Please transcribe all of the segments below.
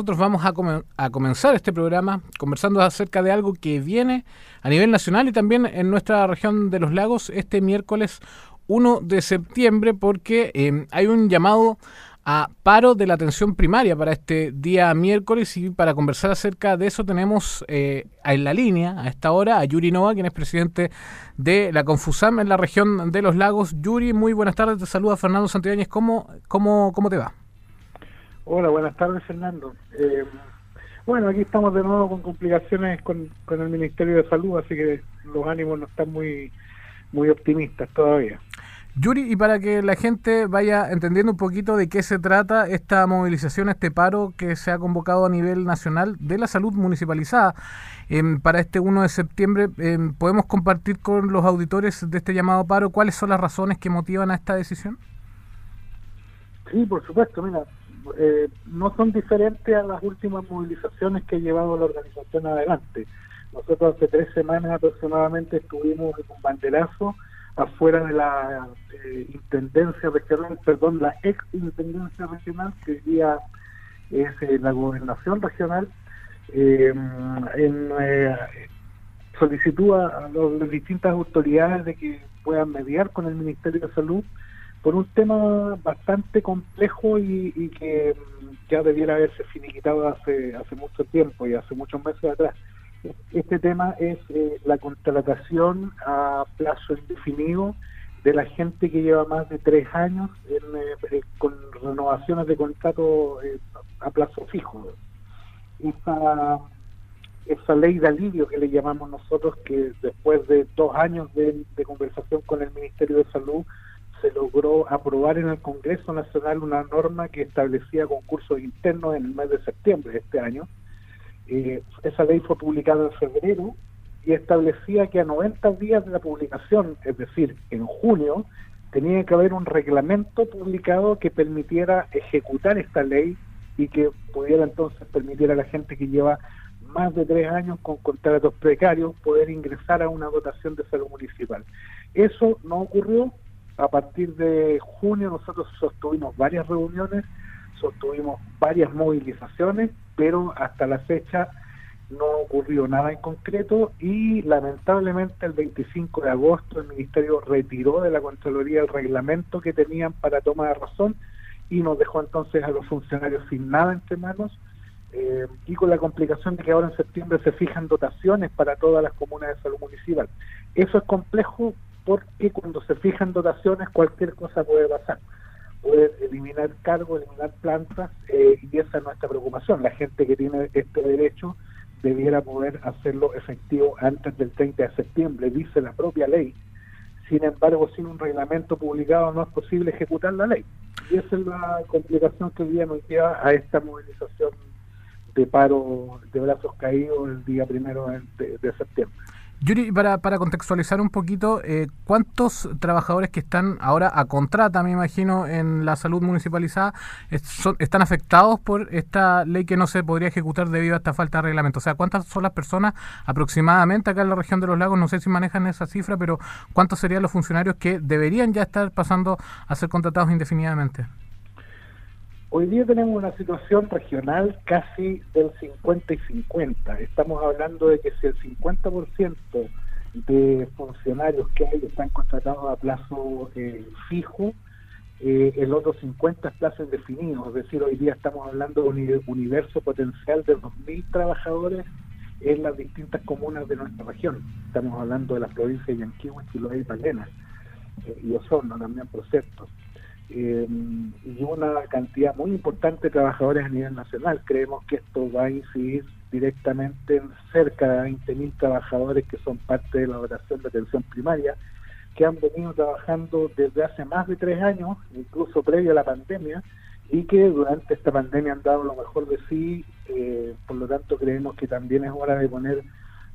nosotros vamos a, a, comenzar este programa conversando acerca de algo que viene a nivel nacional y también en nuestra región de los lagos este miércoles 1 de septiembre porque eh, hay un llamado a paro de la atención primaria para este día miércoles y para conversar acerca de eso tenemos eh, en la línea a esta hora a Yuri Nova, quien es presidente de la Confusam en la región de los lagos. Yuri, muy buenas tardes, te saluda Fernando Santibáñez, ¿cómo, cómo, cómo te va? Hola, buenas tardes Fernando. Eh, bueno, aquí estamos de nuevo con complicaciones con, con el Ministerio de Salud, así que los ánimos no están muy, muy optimistas todavía. Yuri, y para que la gente vaya entendiendo un poquito de qué se trata esta movilización, este paro que se ha convocado a nivel nacional de la salud municipalizada em, para este 1 de septiembre, em, ¿podemos compartir con los auditores de este llamado paro cuáles son las razones que motivan a esta decisión? Sí, por supuesto, mira, eh, no son diferentes a las últimas movilizaciones que ha llevado la organización adelante. Nosotros hace tres semanas aproximadamente estuvimos en un banderazo afuera de la eh, intendencia regional, perdón, la ex intendencia regional, que hoy día es eh, la gobernación regional, eh, en solicitud a, las distintas autoridades de que puedan mediar con el Ministerio de Salud por un tema bastante complejo y, que ya debiera haberse finiquitado hace, hace mucho tiempo y hace muchos meses atrás este tema es eh, la contratación a plazo indefinido de la gente que lleva más de tres años en, eh, eh, con renovaciones de contrato a plazo fijo. Esa, esa ley de alivio que le llamamos nosotros, que después de dos años de conversación con el Ministerio de Salud, se logró aprobar en el Congreso Nacional una norma que establecía concursos internos en el mes de septiembre de este año, eh, esa ley fue publicada en febrero y establecía que a 90 días de la publicación, es decir, en junio, tenía que haber un reglamento publicado que permitiera ejecutar esta ley y que pudiera entonces permitir a la gente que lleva más de tres años con contratos precarios poder ingresar a una dotación de salud municipal. Eso no ocurrió. A partir de junio nosotros sostuvimos varias reuniones, sostuvimos varias movilizaciones pero hasta la fecha no ocurrió nada en concreto y lamentablemente el 25 de agosto el Ministerio retiró de la Contraloría el reglamento que tenían para toma de razón y nos dejó entonces a los funcionarios sin nada entre manos eh, y con la complicación de que ahora en septiembre se fijan dotaciones para todas las comunas de salud municipal. Eso es complejo porque cuando se fijan dotaciones cualquier cosa puede pasar poder eliminar cargos, eliminar plantas, eh, y esa es nuestra preocupación. La gente que tiene este derecho debiera poder hacerlo efectivo antes del 30 de septiembre, dice la propia ley. Sin embargo, sin un reglamento publicado no es posible ejecutar la ley. Y esa es la complicación que hoy día nos lleva a esta movilización de paro de brazos caídos el día primero de septiembre. Yuri, para, para contextualizar un poquito, eh, ¿cuántos trabajadores que están ahora a contrata, me imagino, en la salud municipalizada, están afectados por esta ley que no se podría ejecutar debido a esta falta de reglamento? O sea, ¿cuántas son las personas aproximadamente acá en la región de los lagos? No sé si manejan esa cifra, pero ¿cuántos serían los funcionarios que deberían ya estar pasando a ser contratados indefinidamente? Hoy día tenemos una situación regional casi del 50 y 50. Estamos hablando de que si el 50% de funcionarios que hay están contratados a plazo eh, fijo, eh, el otro 50 es plazo indefinido. Es decir, hoy día estamos hablando de un universo potencial de 2.000 trabajadores en las distintas comunas de nuestra región. Estamos hablando de las provincias de Yanquihue, Chiloé y Palena, eh, y Osorno también, por cierto eh, y una cantidad muy importante de trabajadores a nivel nacional. Creemos que esto va a incidir directamente en cerca de 20.000 trabajadores que son parte de la operación de atención primaria, que han venido trabajando desde hace más de tres años, incluso previo a la pandemia, y que durante esta pandemia han dado lo mejor de sí. Eh, por lo tanto, creemos que también es hora de poner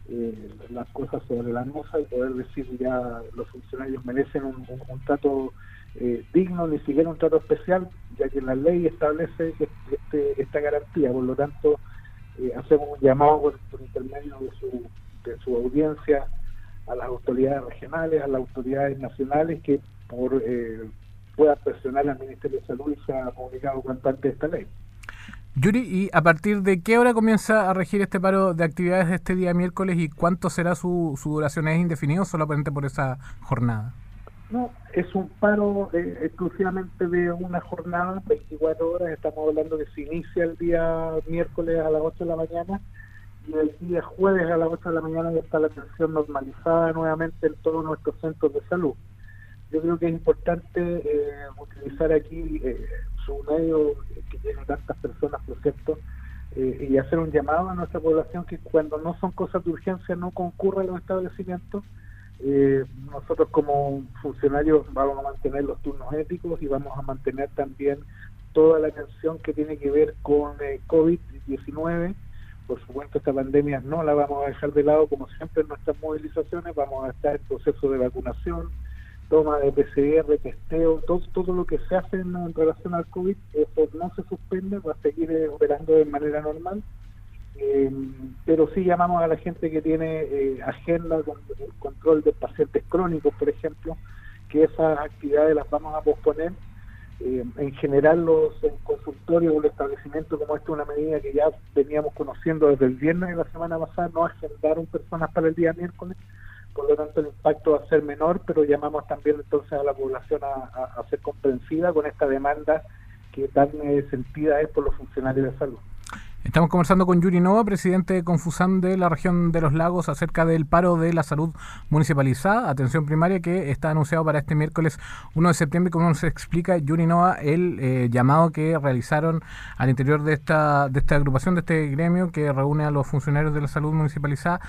eh, las cosas sobre la mesa y poder decir ya los funcionarios merecen un, un trato eh, digno, ni siquiera un trato especial, ya que la ley establece este, esta garantía. Por lo tanto, eh, hacemos un llamado por, intermedio de su, audiencia a las autoridades regionales, a las autoridades nacionales que por eh, puedan presionar al Ministerio de Salud y se ha publicado cuanto antes esta ley. Yuri, ¿y a partir de qué hora comienza a regir este paro de actividades de este día miércoles y cuánto será su, su duración? ¿Es indefinido solamente por esa jornada? No, es un paro eh, exclusivamente de una jornada, 24 horas, estamos hablando que se inicia el día miércoles a las 8 de la mañana y el día jueves a las 8 de la mañana ya está la atención normalizada nuevamente en todos nuestros centros de salud. Yo creo que es importante eh, utilizar aquí eh, su medio que tiene tantas personas, por cierto, y hacer un llamado a nuestra población que cuando no son cosas de urgencia no concurra a los establecimientos. Nosotros como funcionarios vamos a mantener los turnos éticos y vamos a mantener también toda la atención que tiene que ver con COVID-19 por supuesto, esta pandemia no la vamos a dejar de lado, como siempre en nuestras movilizaciones, vamos a estar en proceso de vacunación, toma de PCR, testeo, todo, todo lo que se hace en, relación al COVID, eso no se suspende, va a seguir eh, operando de manera normal. Eh, pero sí llamamos a la gente que tiene eh, agenda con el control de pacientes crónicos, por ejemplo, que esas actividades las vamos a posponer eh, en general los consultorios o los establecimientos como esta es una medida que ya veníamos conociendo desde el viernes de la semana pasada, no agendaron personas para el día miércoles, por lo tanto el impacto va a ser menor, pero llamamos también entonces a la población a, ser comprensiva con esta demanda que tan eh, sentida es por los funcionarios de salud. Estamos conversando con Yuri Nova, presidente de Confusam de la región de los lagos, acerca del paro de la salud municipalizada, atención primaria, que está anunciado para este miércoles 1 de septiembre. Como nos explica Yuri Nova, el eh, llamado que realizaron al interior de esta, de esta agrupación, de este gremio que reúne a los funcionarios de la salud municipalizada,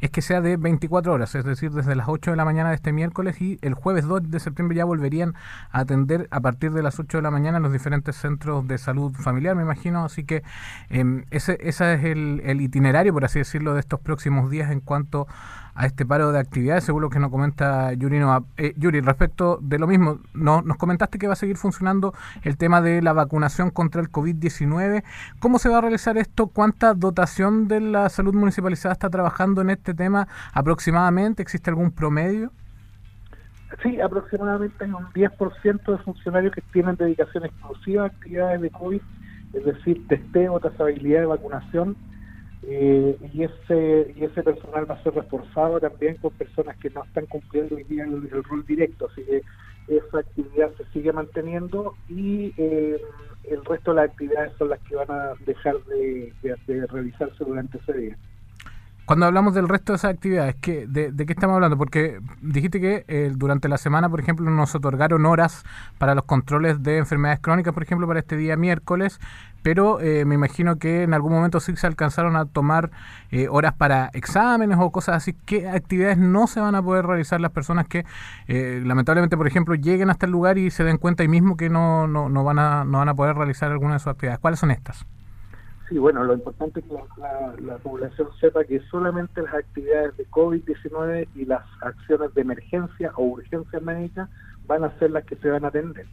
es que sea de 24 horas, es decir, desde las 8 de la mañana de este miércoles y el jueves 2 de septiembre ya volverían a atender a partir de las 8 de la mañana en los diferentes centros de salud familiar, me imagino. Así que eh, ese, ese es el, itinerario, por así decirlo, de estos próximos días en cuanto a este paro de actividades, según lo que nos comenta Yuri. Eh, Yuri, respecto de lo mismo, no, nos comentaste que va a seguir funcionando el tema de la vacunación contra el COVID-19. ¿Cómo se va a realizar esto? ¿Cuánta dotación de la salud municipalizada está trabajando en este tema aproximadamente? ¿Existe algún promedio? Sí, aproximadamente hay un 10% de funcionarios que tienen dedicación exclusiva a actividades de COVID, es decir, testeo, trazabilidad de vacunación eh, y ese y ese personal va a ser reforzado también con personas que no están cumpliendo hoy día el, rol directo, así que esa actividad se sigue manteniendo y eh, el resto de las actividades son las que van a dejar de, de realizarse durante ese día. Cuando hablamos del resto de esas actividades, ¿qué, de, qué estamos hablando? Porque dijiste que eh, durante la semana, por ejemplo, nos otorgaron horas para los controles de enfermedades crónicas, por ejemplo, para este día miércoles, pero eh, me imagino que en algún momento sí se alcanzaron a tomar eh, horas para exámenes o cosas así. ¿Qué actividades no se van a poder realizar las personas que lamentablemente, por ejemplo, lleguen hasta el lugar y se den cuenta ahí mismo que no, no, van, a, no van a poder realizar alguna de sus actividades? ¿Cuáles son estas? Sí, bueno, lo importante es que la, población sepa que solamente las actividades de COVID-19 y las acciones de emergencia o urgencia médica van a ser las que se van a atender.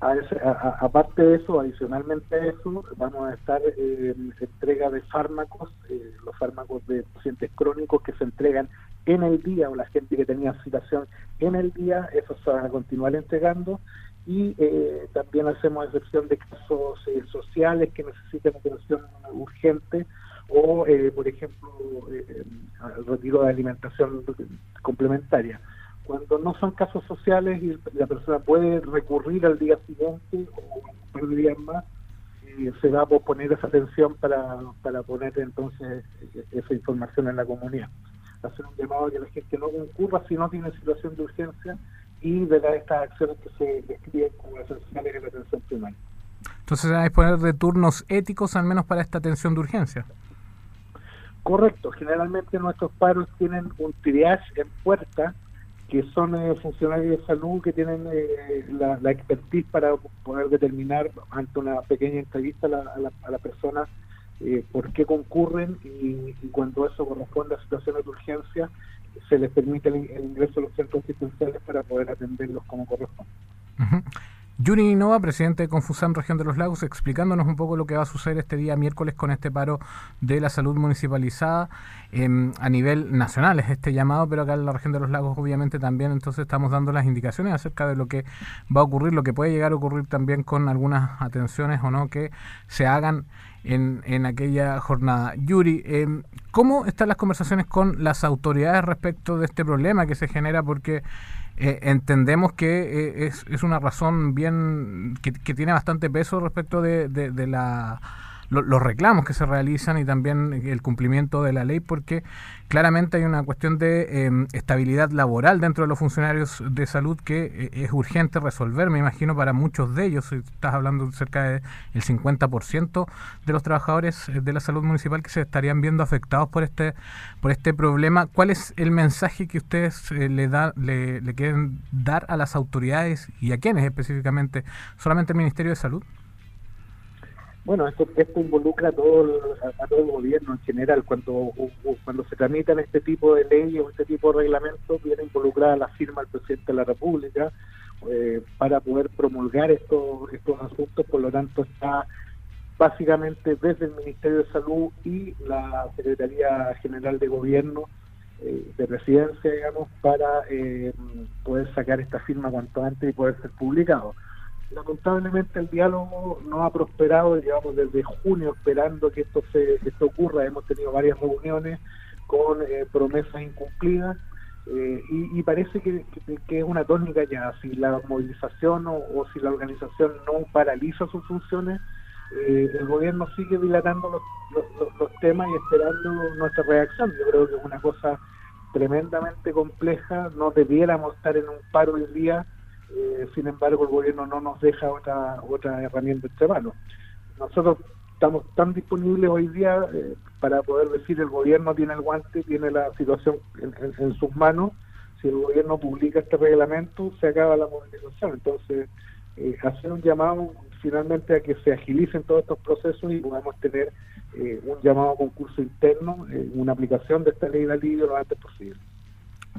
aparte de eso, adicionalmente a eso, vamos a estar en entrega de fármacos, eh, los fármacos de pacientes crónicos que se entregan en el día o la gente que tenía situación en el día, esos se van a continuar entregando y eh, también hacemos excepción de casos eh, sociales que necesitan atención urgente o, eh, por ejemplo, el retiro de alimentación complementaria. Cuando no son casos sociales y la persona puede recurrir al día siguiente o un par de días más, se va a posponer esa atención para, para poner entonces esa información en la comunidad. Hacer un llamado a que la gente no concurra si no tiene situación de urgencia y de estas acciones que se describen como esenciales en la atención primaria. Entonces se va a disponer de turnos éticos al menos para esta atención de urgencia. Correcto, generalmente nuestros paros tienen un triage en puerta, que son eh, funcionarios de salud que tienen eh, la, expertise para poder determinar ante una pequeña entrevista a la, a la, persona eh, por qué concurren y, y, cuando eso corresponde a situaciones de urgencia, se les permite el, ingreso a los centros asistenciales para poder atenderlos como corresponde. Yuri Innova, presidente de Confusam Región de los Lagos, explicándonos un poco lo que va a suceder este día miércoles con este paro de la salud municipalizada em, a nivel nacional. Es este llamado, pero acá en la Región de los Lagos obviamente también entonces estamos dando las indicaciones acerca de lo que va a ocurrir, lo que puede llegar a ocurrir también con algunas atenciones o no que se hagan en, en aquella jornada. Yuri, eh, ¿cómo están las conversaciones con las autoridades respecto de este problema que se genera? Porque eh, entendemos que es, es, una razón bien que, que, tiene bastante peso respecto de, de, de la los reclamos que se realizan y también el cumplimiento de la ley, porque claramente hay una cuestión de eh, estabilidad laboral dentro de los funcionarios de salud que eh, es urgente resolver, me imagino, para muchos de ellos. Estás hablando de cerca del 50% de los trabajadores de la salud municipal que se estarían viendo afectados por este por este problema. ¿Cuál es el mensaje que ustedes eh, le, da, le, le quieren dar a las autoridades y a quiénes específicamente? ¿Solamente el Ministerio de Salud? Bueno, esto, esto involucra a todo, el, a, todo el gobierno en general. Cuando se tramitan este tipo de leyes o este tipo de reglamentos, viene involucrada la firma del presidente de la República eh, para poder promulgar estos, estos asuntos. Por lo tanto, está básicamente desde el Ministerio de Salud y la Secretaría General de Gobierno eh, de Presidencia, digamos, para eh, poder sacar esta firma cuanto antes y poder ser publicado lamentablemente el diálogo no ha prosperado, llevamos desde junio esperando que esto se esto ocurra, hemos tenido varias reuniones con eh, promesas incumplidas eh, y, parece que, que, es una tónica ya, si la movilización o, si la organización no paraliza sus funciones, eh, el gobierno sigue dilatando los, los, los, temas y esperando nuestra reacción. Yo creo que es una cosa tremendamente compleja, no debiéramos estar en un paro hoy día eh, sin embargo el gobierno no nos deja otra otra herramienta entre manos. Nosotros estamos tan disponibles hoy día eh, para poder decir el gobierno tiene el guante, tiene la situación en, sus manos, si el gobierno publica este reglamento se acaba la movilización, entonces eh, hacer un llamado finalmente a que se agilicen todos estos procesos y podamos tener eh, un llamado a concurso interno, eh, una aplicación de esta ley de alivio lo antes posible.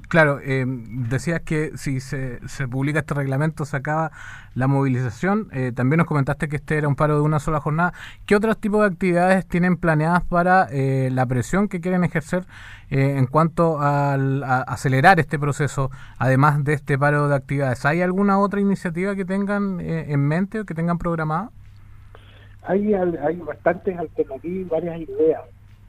Claro, eh, decías que si se, se, publica este reglamento se acaba la movilización. Eh, también nos comentaste que este era un paro de una sola jornada. ¿Qué otros tipos de actividades tienen planeadas para eh, la presión que quieren ejercer eh, en cuanto al, a acelerar este proceso, además de este paro de actividades? ¿Hay alguna otra iniciativa que tengan eh, en mente o que tengan programada? Hay, hay bastantes alternativas, varias ideas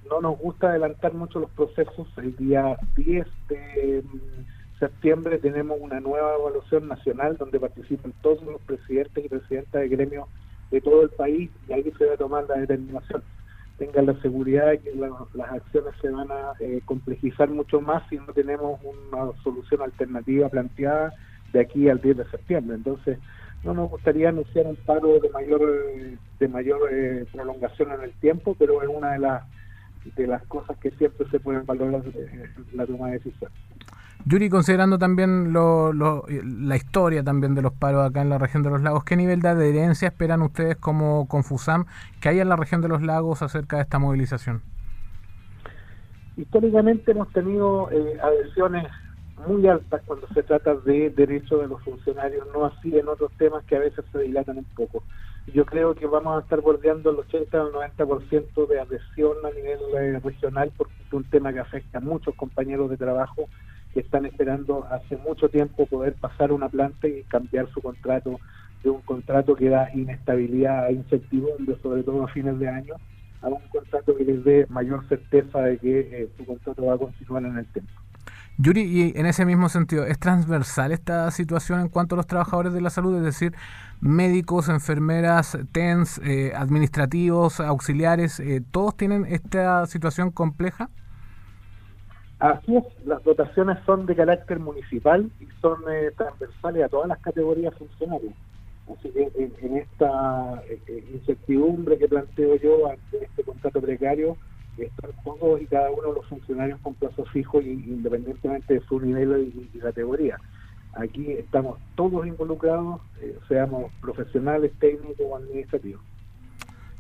no nos gusta adelantar mucho los procesos. El día 10 de mm, septiembre tenemos una nueva evaluación nacional donde participan todos los presidentes y presidentas de gremios de todo el país y ahí se va a tomar la determinación. Tengan la seguridad de que la, las acciones se van a eh, complejizar mucho más si no tenemos una solución alternativa planteada de aquí al 10 de septiembre. Entonces, no nos gustaría anunciar un paro de mayor de mayor eh, prolongación en el tiempo, pero es una de las de las cosas que siempre se pueden valorar en la toma de decisión. Yuri, considerando también lo, lo, la historia también de los paros acá en la región de los lagos, ¿qué nivel de adherencia esperan ustedes como Confusam que haya en la región de los lagos acerca de esta movilización? Históricamente hemos tenido eh, adhesiones muy altas cuando se trata de derechos de los funcionarios, no así en otros temas que a veces se dilatan un poco. Yo creo que vamos a estar bordeando el 80 al 90% de adhesión a nivel eh, regional porque es un tema que afecta a muchos compañeros de trabajo que están esperando hace mucho tiempo poder pasar una planta y cambiar su contrato de un contrato que da inestabilidad e incertidumbre, sobre todo a fines de año, a un contrato que les dé mayor certeza de que eh, su contrato va a continuar en el tiempo. Yuri, y en ese mismo sentido, ¿es transversal esta situación en cuanto a los trabajadores de la salud? Es decir, médicos, enfermeras, TENS, eh, administrativos, auxiliares, eh, ¿todos tienen esta situación compleja? Así es, las dotaciones son de carácter municipal y son eh, transversales a todas las categorías funcionarias. Así que en, esta eh, incertidumbre que planteo yo ante este contrato precario, están todos y cada uno de los funcionarios con plazo fijo y, independientemente de su nivel y, categoría. Aquí estamos todos involucrados, eh, seamos profesionales, técnicos o administrativos.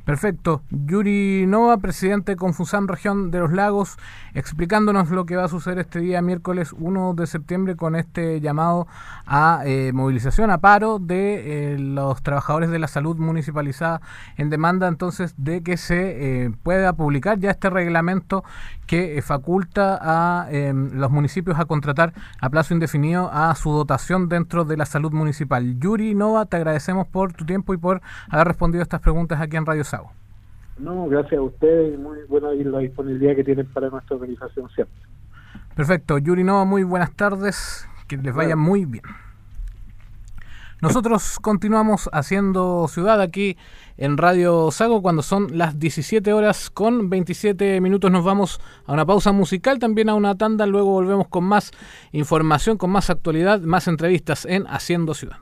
Perfecto. Yuri Nova, presidente de Confusam Región de los Lagos, explicándonos lo que va a suceder este día miércoles 1 de septiembre con este llamado a eh, movilización, a paro de eh, los trabajadores de la salud municipalizada en demanda entonces de que se eh, pueda publicar ya este reglamento que faculta a los municipios a contratar a plazo indefinido a su dotación dentro de la salud municipal. Yuri Nova, te agradecemos por tu tiempo y por haber respondido estas preguntas aquí en Radio No, gracias a ustedes y muy buena la disponibilidad que tienen para nuestra organización siempre. Perfecto. Yuri Nova, muy buenas tardes. Que les vaya muy bien. Nosotros continuamos haciendo ciudad aquí en Radio Sago cuando son las 17 horas con 27 minutos. Nos vamos a una pausa musical, también a una tanda. Luego volvemos con más información, con más actualidad, más entrevistas en Haciendo Ciudad.